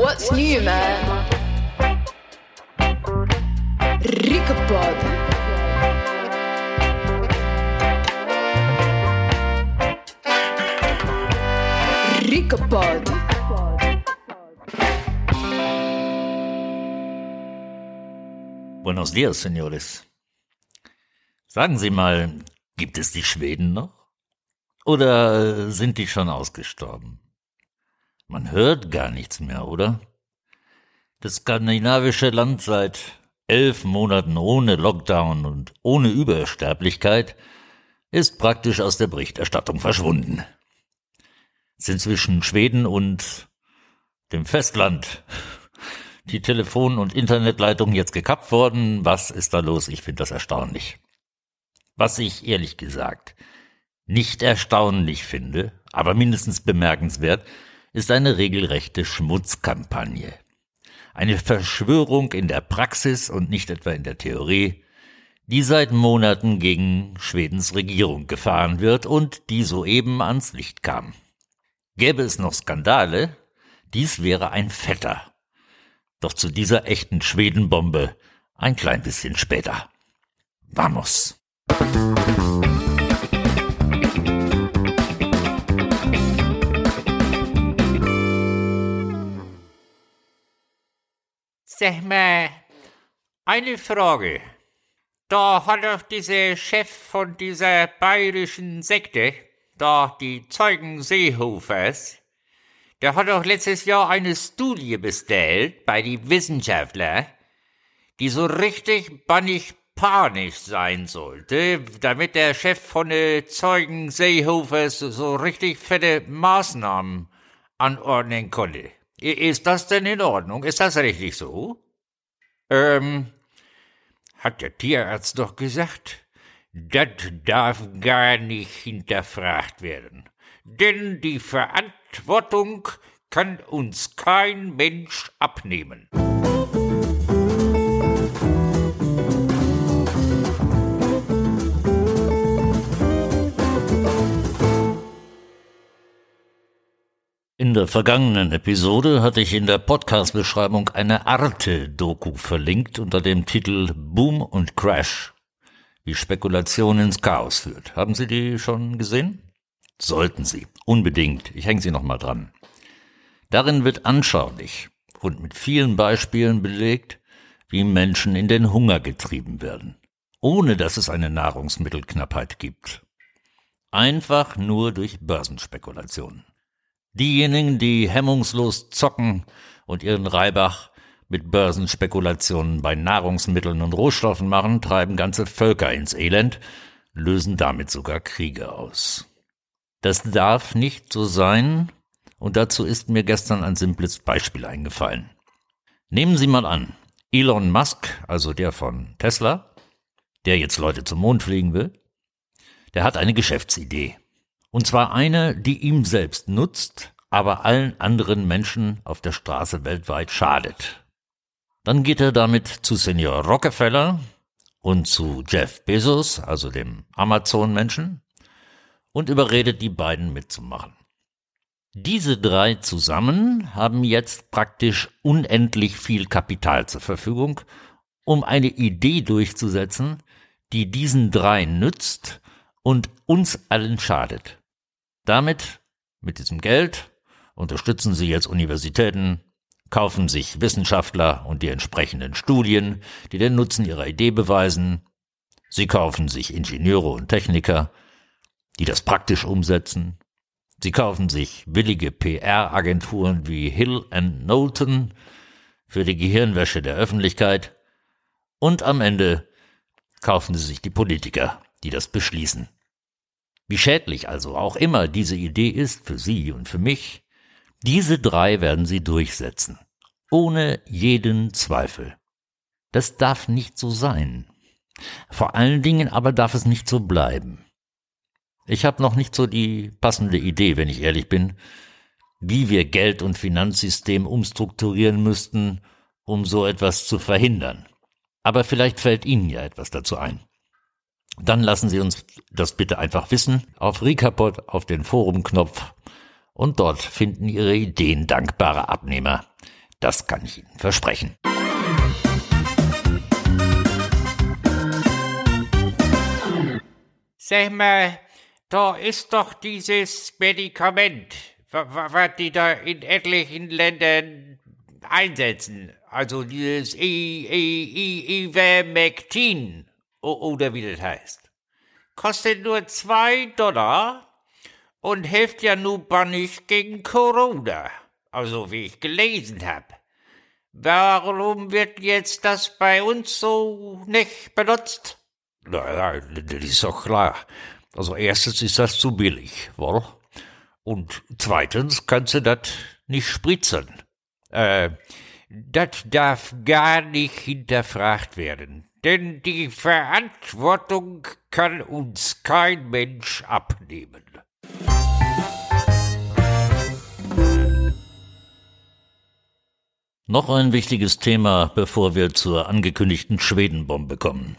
What's new, man? Rikapod. Rikapod. Buenos dias, Senores. Sagen Sie mal, gibt es die Schweden noch? Oder äh, sind die schon ausgestorben? Man hört gar nichts mehr, oder? Das skandinavische Land seit elf Monaten ohne Lockdown und ohne Übersterblichkeit ist praktisch aus der Berichterstattung verschwunden. Sind zwischen Schweden und dem Festland die Telefon- und Internetleitungen jetzt gekappt worden? Was ist da los? Ich finde das erstaunlich. Was ich ehrlich gesagt nicht erstaunlich finde, aber mindestens bemerkenswert, ist eine regelrechte Schmutzkampagne. Eine Verschwörung in der Praxis und nicht etwa in der Theorie, die seit Monaten gegen Schwedens Regierung gefahren wird und die soeben ans Licht kam. Gäbe es noch Skandale, dies wäre ein fetter. Doch zu dieser echten Schwedenbombe ein klein bisschen später. Vamos! Sag mal, eine Frage. Da hat doch dieser Chef von dieser bayerischen Sekte, da die Zeugen Seehofers, der hat doch letztes Jahr eine Studie bestellt bei die Wissenschaftler, die so richtig bannig panisch sein sollte, damit der Chef von der Zeugen Seehofers so richtig fette Maßnahmen anordnen konnte. Ist das denn in Ordnung? Ist das richtig so? Ähm, hat der Tierarzt doch gesagt, das darf gar nicht hinterfragt werden. Denn die Verantwortung kann uns kein Mensch abnehmen. In der vergangenen Episode hatte ich in der Podcast-Beschreibung eine Arte-Doku verlinkt unter dem Titel Boom und Crash, wie Spekulation ins Chaos führt. Haben Sie die schon gesehen? Sollten Sie. Unbedingt. Ich hänge Sie nochmal dran. Darin wird anschaulich und mit vielen Beispielen belegt, wie Menschen in den Hunger getrieben werden, ohne dass es eine Nahrungsmittelknappheit gibt. Einfach nur durch Börsenspekulationen. Diejenigen, die hemmungslos zocken und ihren Reibach mit Börsenspekulationen bei Nahrungsmitteln und Rohstoffen machen, treiben ganze Völker ins Elend, lösen damit sogar Kriege aus. Das darf nicht so sein, und dazu ist mir gestern ein simples Beispiel eingefallen. Nehmen Sie mal an, Elon Musk, also der von Tesla, der jetzt Leute zum Mond fliegen will, der hat eine Geschäftsidee. Und zwar eine, die ihm selbst nutzt, aber allen anderen Menschen auf der Straße weltweit schadet. Dann geht er damit zu Senior Rockefeller und zu Jeff Bezos, also dem Amazon-Menschen, und überredet die beiden mitzumachen. Diese drei zusammen haben jetzt praktisch unendlich viel Kapital zur Verfügung, um eine Idee durchzusetzen, die diesen drei nützt und uns allen schadet. Damit, mit diesem Geld, unterstützen sie jetzt Universitäten, kaufen sich Wissenschaftler und die entsprechenden Studien, die den Nutzen ihrer Idee beweisen. Sie kaufen sich Ingenieure und Techniker, die das praktisch umsetzen. Sie kaufen sich willige PR-Agenturen wie Hill and Knowlton für die Gehirnwäsche der Öffentlichkeit. Und am Ende kaufen sie sich die Politiker, die das beschließen. Wie schädlich also auch immer diese Idee ist für Sie und für mich, diese drei werden Sie durchsetzen. Ohne jeden Zweifel. Das darf nicht so sein. Vor allen Dingen aber darf es nicht so bleiben. Ich habe noch nicht so die passende Idee, wenn ich ehrlich bin, wie wir Geld- und Finanzsystem umstrukturieren müssten, um so etwas zu verhindern. Aber vielleicht fällt Ihnen ja etwas dazu ein dann lassen Sie uns das bitte einfach wissen auf Recapod auf den Forumknopf und dort finden Ihre Ideen dankbare Abnehmer, Das kann ich Ihnen versprechen. Sag mal, da ist doch dieses Medikament, was die da in etlichen Ländern einsetzen. Also dieses I I Ivermectin oder wie das heißt. Kostet nur zwei Dollar und hilft ja nun nicht gegen Corona. Also wie ich gelesen habe. Warum wird jetzt das bei uns so nicht benutzt? Naja, das ist doch klar. Also erstens ist das zu billig, wohl? Und zweitens kannst du das nicht spritzen. Äh, das darf gar nicht hinterfragt werden, denn die Verantwortung kann uns kein Mensch abnehmen. Noch ein wichtiges Thema, bevor wir zur angekündigten Schwedenbombe kommen.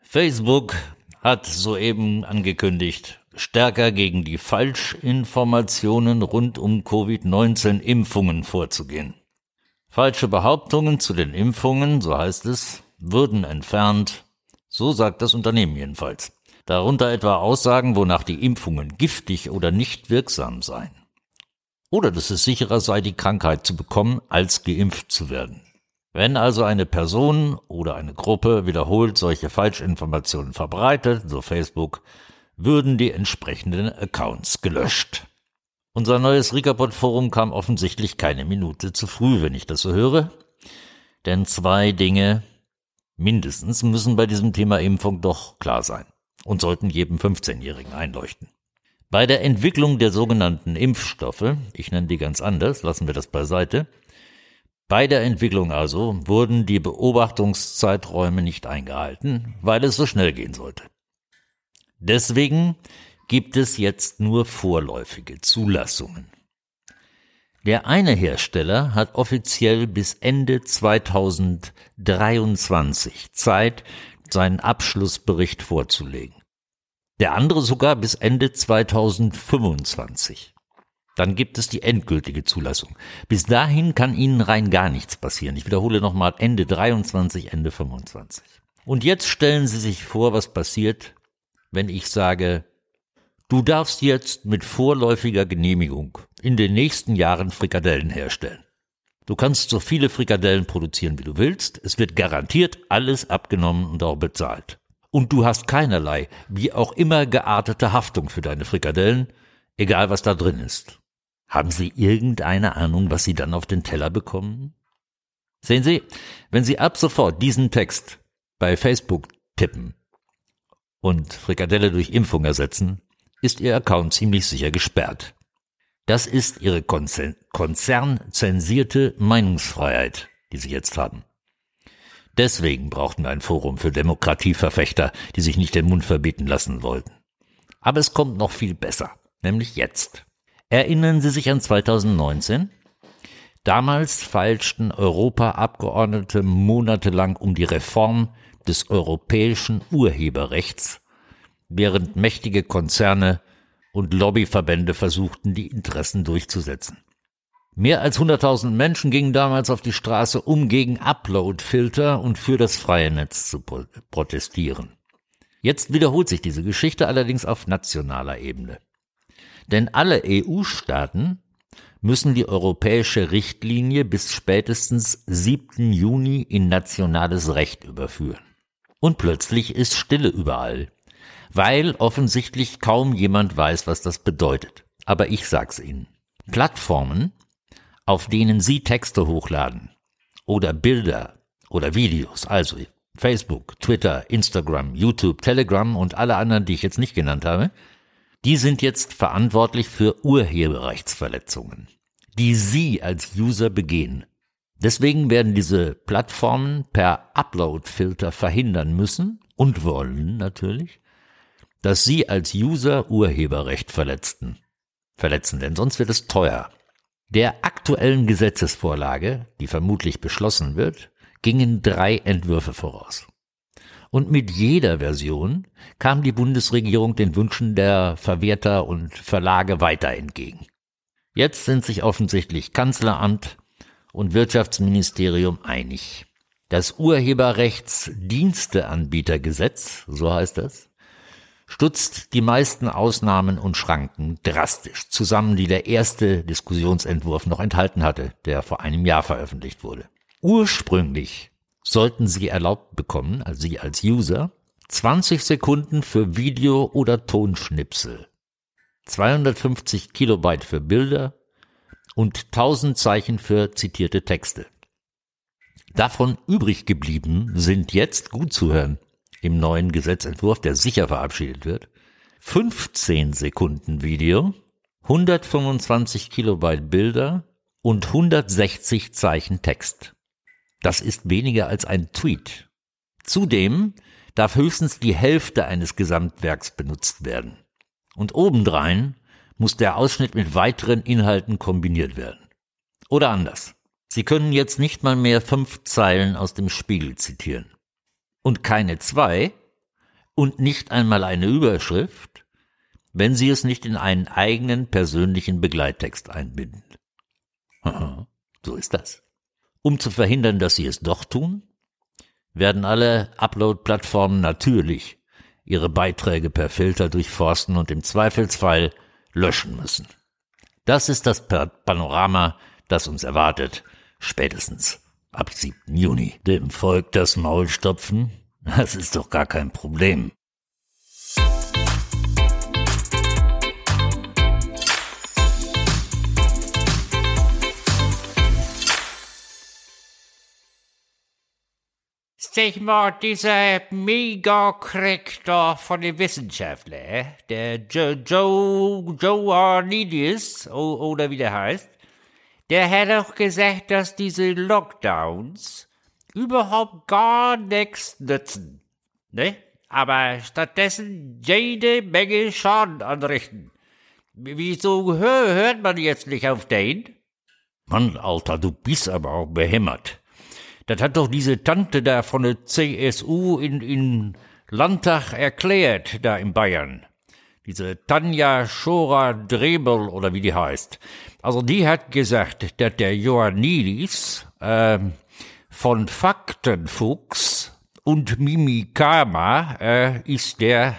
Facebook hat soeben angekündigt, stärker gegen die Falschinformationen rund um Covid-19-Impfungen vorzugehen. Falsche Behauptungen zu den Impfungen, so heißt es, würden entfernt, so sagt das Unternehmen jedenfalls. Darunter etwa Aussagen, wonach die Impfungen giftig oder nicht wirksam seien. Oder dass es sicherer sei, die Krankheit zu bekommen, als geimpft zu werden. Wenn also eine Person oder eine Gruppe wiederholt solche Falschinformationen verbreitet, so Facebook, würden die entsprechenden Accounts gelöscht. Unser neues Ricapod-Forum kam offensichtlich keine Minute zu früh, wenn ich das so höre. Denn zwei Dinge mindestens müssen bei diesem Thema Impfung doch klar sein und sollten jedem 15-Jährigen einleuchten. Bei der Entwicklung der sogenannten Impfstoffe, ich nenne die ganz anders, lassen wir das beiseite, bei der Entwicklung also wurden die Beobachtungszeiträume nicht eingehalten, weil es so schnell gehen sollte. Deswegen gibt es jetzt nur vorläufige Zulassungen. Der eine Hersteller hat offiziell bis Ende 2023 Zeit, seinen Abschlussbericht vorzulegen. Der andere sogar bis Ende 2025. Dann gibt es die endgültige Zulassung. Bis dahin kann Ihnen rein gar nichts passieren. Ich wiederhole nochmal Ende 23, Ende 25. Und jetzt stellen Sie sich vor, was passiert, wenn ich sage, du darfst jetzt mit vorläufiger Genehmigung in den nächsten Jahren Frikadellen herstellen. Du kannst so viele Frikadellen produzieren, wie du willst. Es wird garantiert alles abgenommen und auch bezahlt. Und du hast keinerlei, wie auch immer geartete Haftung für deine Frikadellen, egal was da drin ist. Haben Sie irgendeine Ahnung, was Sie dann auf den Teller bekommen? Sehen Sie, wenn Sie ab sofort diesen Text bei Facebook tippen und Frikadelle durch Impfung ersetzen, ist Ihr Account ziemlich sicher gesperrt. Das ist Ihre konzernzensierte Meinungsfreiheit, die Sie jetzt haben. Deswegen brauchten wir ein Forum für Demokratieverfechter, die sich nicht den Mund verbieten lassen wollten. Aber es kommt noch viel besser, nämlich jetzt. Erinnern Sie sich an 2019? Damals feilschten Europaabgeordnete monatelang um die Reform des europäischen Urheberrechts, während mächtige Konzerne und Lobbyverbände versuchten, die Interessen durchzusetzen. Mehr als 100.000 Menschen gingen damals auf die Straße, um gegen Upload-Filter und für das freie Netz zu protestieren. Jetzt wiederholt sich diese Geschichte allerdings auf nationaler Ebene. Denn alle EU-Staaten müssen die europäische Richtlinie bis spätestens 7. Juni in nationales Recht überführen. Und plötzlich ist Stille überall, weil offensichtlich kaum jemand weiß, was das bedeutet. Aber ich sag's Ihnen. Plattformen, auf denen Sie Texte hochladen oder Bilder oder Videos, also Facebook, Twitter, Instagram, YouTube, Telegram und alle anderen, die ich jetzt nicht genannt habe, die sind jetzt verantwortlich für Urheberrechtsverletzungen, die Sie als User begehen. Deswegen werden diese Plattformen per Upload-Filter verhindern müssen und wollen natürlich, dass Sie als User Urheberrecht verletzten, verletzen, denn sonst wird es teuer. Der aktuellen Gesetzesvorlage, die vermutlich beschlossen wird, gingen drei Entwürfe voraus. Und mit jeder Version kam die Bundesregierung den Wünschen der Verwerter und Verlage weiter entgegen. Jetzt sind sich offensichtlich Kanzleramt und Wirtschaftsministerium einig. Das Urheberrechtsdiensteanbietergesetz, so heißt das, stutzt die meisten Ausnahmen und Schranken drastisch zusammen, die der erste Diskussionsentwurf noch enthalten hatte, der vor einem Jahr veröffentlicht wurde. Ursprünglich sollten Sie erlaubt bekommen, also Sie als User, 20 Sekunden für Video- oder Tonschnipsel, 250 Kilobyte für Bilder und 1000 Zeichen für zitierte Texte. Davon übrig geblieben sind jetzt, gut zu hören, im neuen Gesetzentwurf, der sicher verabschiedet wird, 15 Sekunden Video, 125 Kilobyte Bilder und 160 Zeichen Text. Das ist weniger als ein Tweet. Zudem darf höchstens die Hälfte eines Gesamtwerks benutzt werden. Und obendrein muss der Ausschnitt mit weiteren Inhalten kombiniert werden. Oder anders. Sie können jetzt nicht mal mehr fünf Zeilen aus dem Spiegel zitieren und keine zwei und nicht einmal eine Überschrift, wenn Sie es nicht in einen eigenen persönlichen Begleittext einbinden. so ist das. Um zu verhindern, dass Sie es doch tun, werden alle Upload-Plattformen natürlich ihre Beiträge per Filter durchforsten und im Zweifelsfall löschen müssen. Das ist das Panorama, das uns erwartet, spätestens ab 7. Juni. Dem Volk das Maul stopfen, das ist doch gar kein Problem. Sag mal, dieser Mega-Crack da von den Wissenschaftlern, der Joe, Joe, Joe Arnidius, oder wie der heißt, der hat doch gesagt, dass diese Lockdowns überhaupt gar nichts nützen. Ne? Aber stattdessen jede Menge Schaden anrichten. Wieso hört man jetzt nicht auf den? Mann, Alter, du bist aber auch behämmert. Das hat doch diese Tante da von der CSU in, in Landtag erklärt, da in Bayern. Diese Tanja Schora Drebel oder wie die heißt. Also die hat gesagt, dass der Ioannidis äh, von Faktenfuchs und Mimikama äh, ist der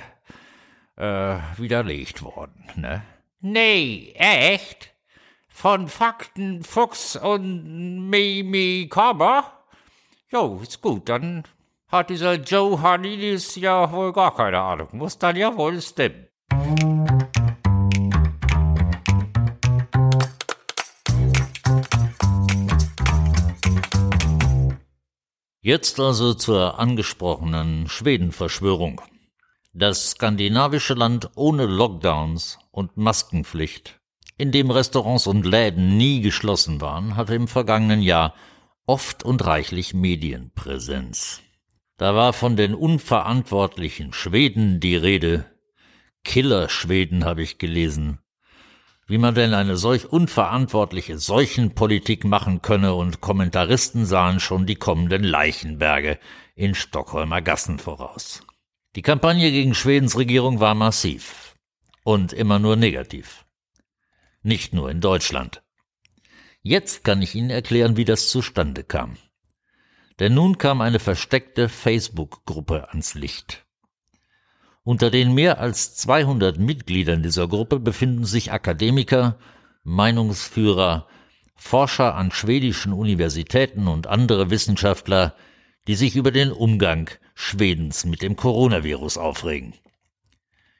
äh, widerlegt worden. Ne? Nee, echt? Von Faktenfuchs und Mimikama? Jo, ist gut, dann hat dieser Joe Hanidis ja wohl gar keine Ahnung. Muss dann ja wohl stimmen. Jetzt also zur angesprochenen Schwedenverschwörung. Das skandinavische Land ohne Lockdowns und Maskenpflicht, in dem Restaurants und Läden nie geschlossen waren, hatte im vergangenen Jahr oft und reichlich Medienpräsenz. Da war von den unverantwortlichen Schweden die Rede. Killer-Schweden habe ich gelesen wie man denn eine solch unverantwortliche Seuchenpolitik machen könne, und Kommentaristen sahen schon die kommenden Leichenberge in Stockholmer Gassen voraus. Die Kampagne gegen Schwedens Regierung war massiv und immer nur negativ. Nicht nur in Deutschland. Jetzt kann ich Ihnen erklären, wie das zustande kam. Denn nun kam eine versteckte Facebook-Gruppe ans Licht. Unter den mehr als 200 Mitgliedern dieser Gruppe befinden sich Akademiker, Meinungsführer, Forscher an schwedischen Universitäten und andere Wissenschaftler, die sich über den Umgang Schwedens mit dem Coronavirus aufregen.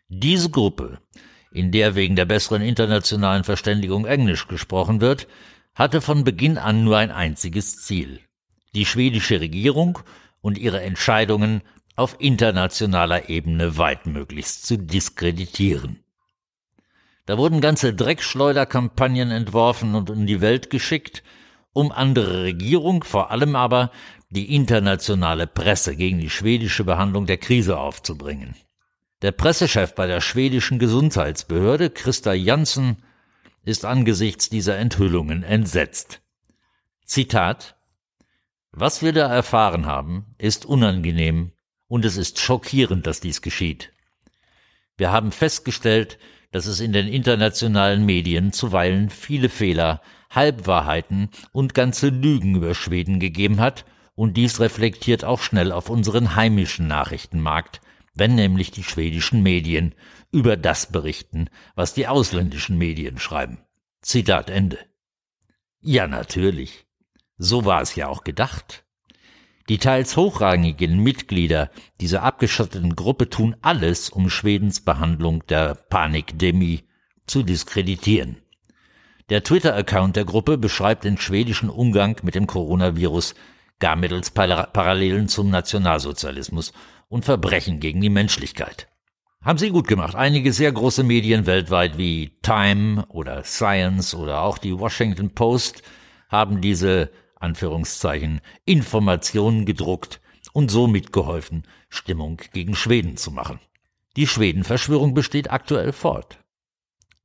Diese Gruppe, in der wegen der besseren internationalen Verständigung Englisch gesprochen wird, hatte von Beginn an nur ein einziges Ziel, die schwedische Regierung und ihre Entscheidungen auf internationaler Ebene weitmöglichst zu diskreditieren. Da wurden ganze Dreckschleuderkampagnen entworfen und in die Welt geschickt, um andere Regierung, vor allem aber die internationale Presse gegen die schwedische Behandlung der Krise aufzubringen. Der Pressechef bei der schwedischen Gesundheitsbehörde, Christa Janssen, ist angesichts dieser Enthüllungen entsetzt. Zitat Was wir da erfahren haben, ist unangenehm und es ist schockierend, dass dies geschieht. Wir haben festgestellt, dass es in den internationalen Medien zuweilen viele Fehler, Halbwahrheiten und ganze Lügen über Schweden gegeben hat, und dies reflektiert auch schnell auf unseren heimischen Nachrichtenmarkt, wenn nämlich die schwedischen Medien über das berichten, was die ausländischen Medien schreiben. Zitat Ende. Ja, natürlich. So war es ja auch gedacht. Die teils hochrangigen Mitglieder dieser abgeschotteten Gruppe tun alles, um Schwedens Behandlung der Panikdemie zu diskreditieren. Der Twitter-Account der Gruppe beschreibt den schwedischen Umgang mit dem Coronavirus gar mittels Parallelen zum Nationalsozialismus und Verbrechen gegen die Menschlichkeit. Haben sie gut gemacht. Einige sehr große Medien weltweit wie Time oder Science oder auch die Washington Post haben diese Anführungszeichen Informationen gedruckt und so mitgeholfen, Stimmung gegen Schweden zu machen. Die Schwedenverschwörung besteht aktuell fort.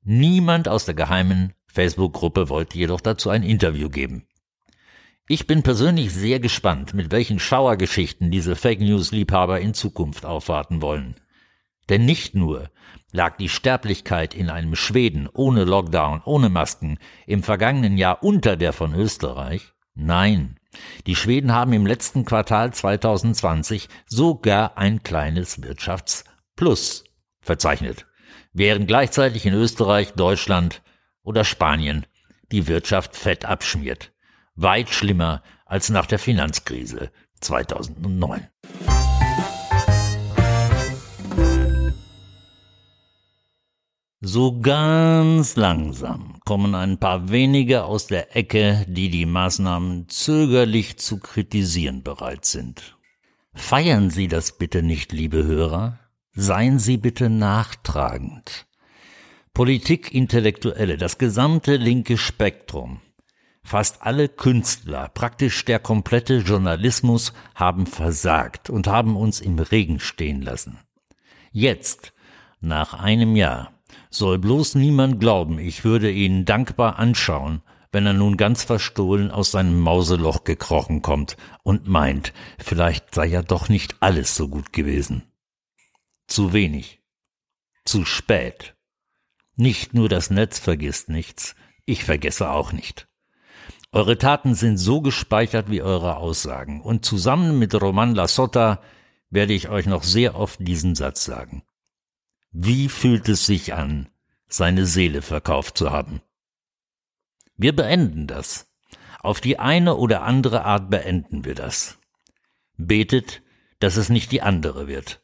Niemand aus der geheimen Facebook-Gruppe wollte jedoch dazu ein Interview geben. Ich bin persönlich sehr gespannt, mit welchen Schauergeschichten diese Fake News-Liebhaber in Zukunft aufwarten wollen. Denn nicht nur lag die Sterblichkeit in einem Schweden ohne Lockdown, ohne Masken im vergangenen Jahr unter der von Österreich, nein, die Schweden haben im letzten Quartal 2020 sogar ein kleines Wirtschaftsplus verzeichnet, während gleichzeitig in Österreich, Deutschland oder Spanien die Wirtschaft fett abschmiert. Weit schlimmer als nach der Finanzkrise 2009. So ganz langsam kommen ein paar wenige aus der Ecke, die die Maßnahmen zögerlich zu kritisieren bereit sind. Feiern Sie das bitte nicht, liebe Hörer. Seien Sie bitte nachtragend. Politik, Intellektuelle, das gesamte linke Spektrum, fast alle Künstler, praktisch der komplette Journalismus haben versagt und haben uns im Regen stehen lassen. Jetzt, nach einem Jahr, soll bloß niemand glauben, ich würde ihn dankbar anschauen, wenn er nun ganz verstohlen aus seinem Mauseloch gekrochen kommt und meint, vielleicht sei ja doch nicht alles so gut gewesen. Zu wenig. Zu spät. Nicht nur das Netz vergisst nichts, ich vergesse auch nicht. Eure Taten sind so gespeichert wie eure Aussagen, und zusammen mit Roman Lassotta werde ich euch noch sehr oft diesen Satz sagen. Wie fühlt es sich an, seine Seele verkauft zu haben? Wir beenden das. Auf die eine oder andere Art beenden wir das. Betet, dass es nicht die andere wird.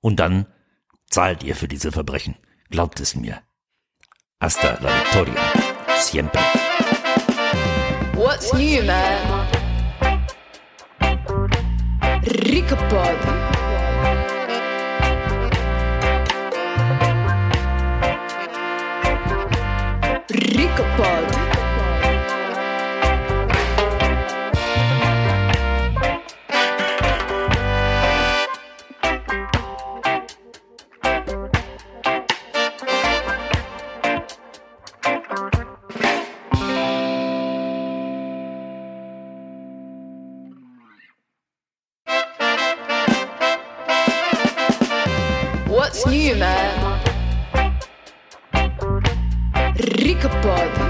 Und dann zahlt ihr für diese Verbrechen. Glaubt es mir. Hasta la victoria. Siempre. What's new, man? Ricapod. Ricapod. What's new, man? Rica Pod.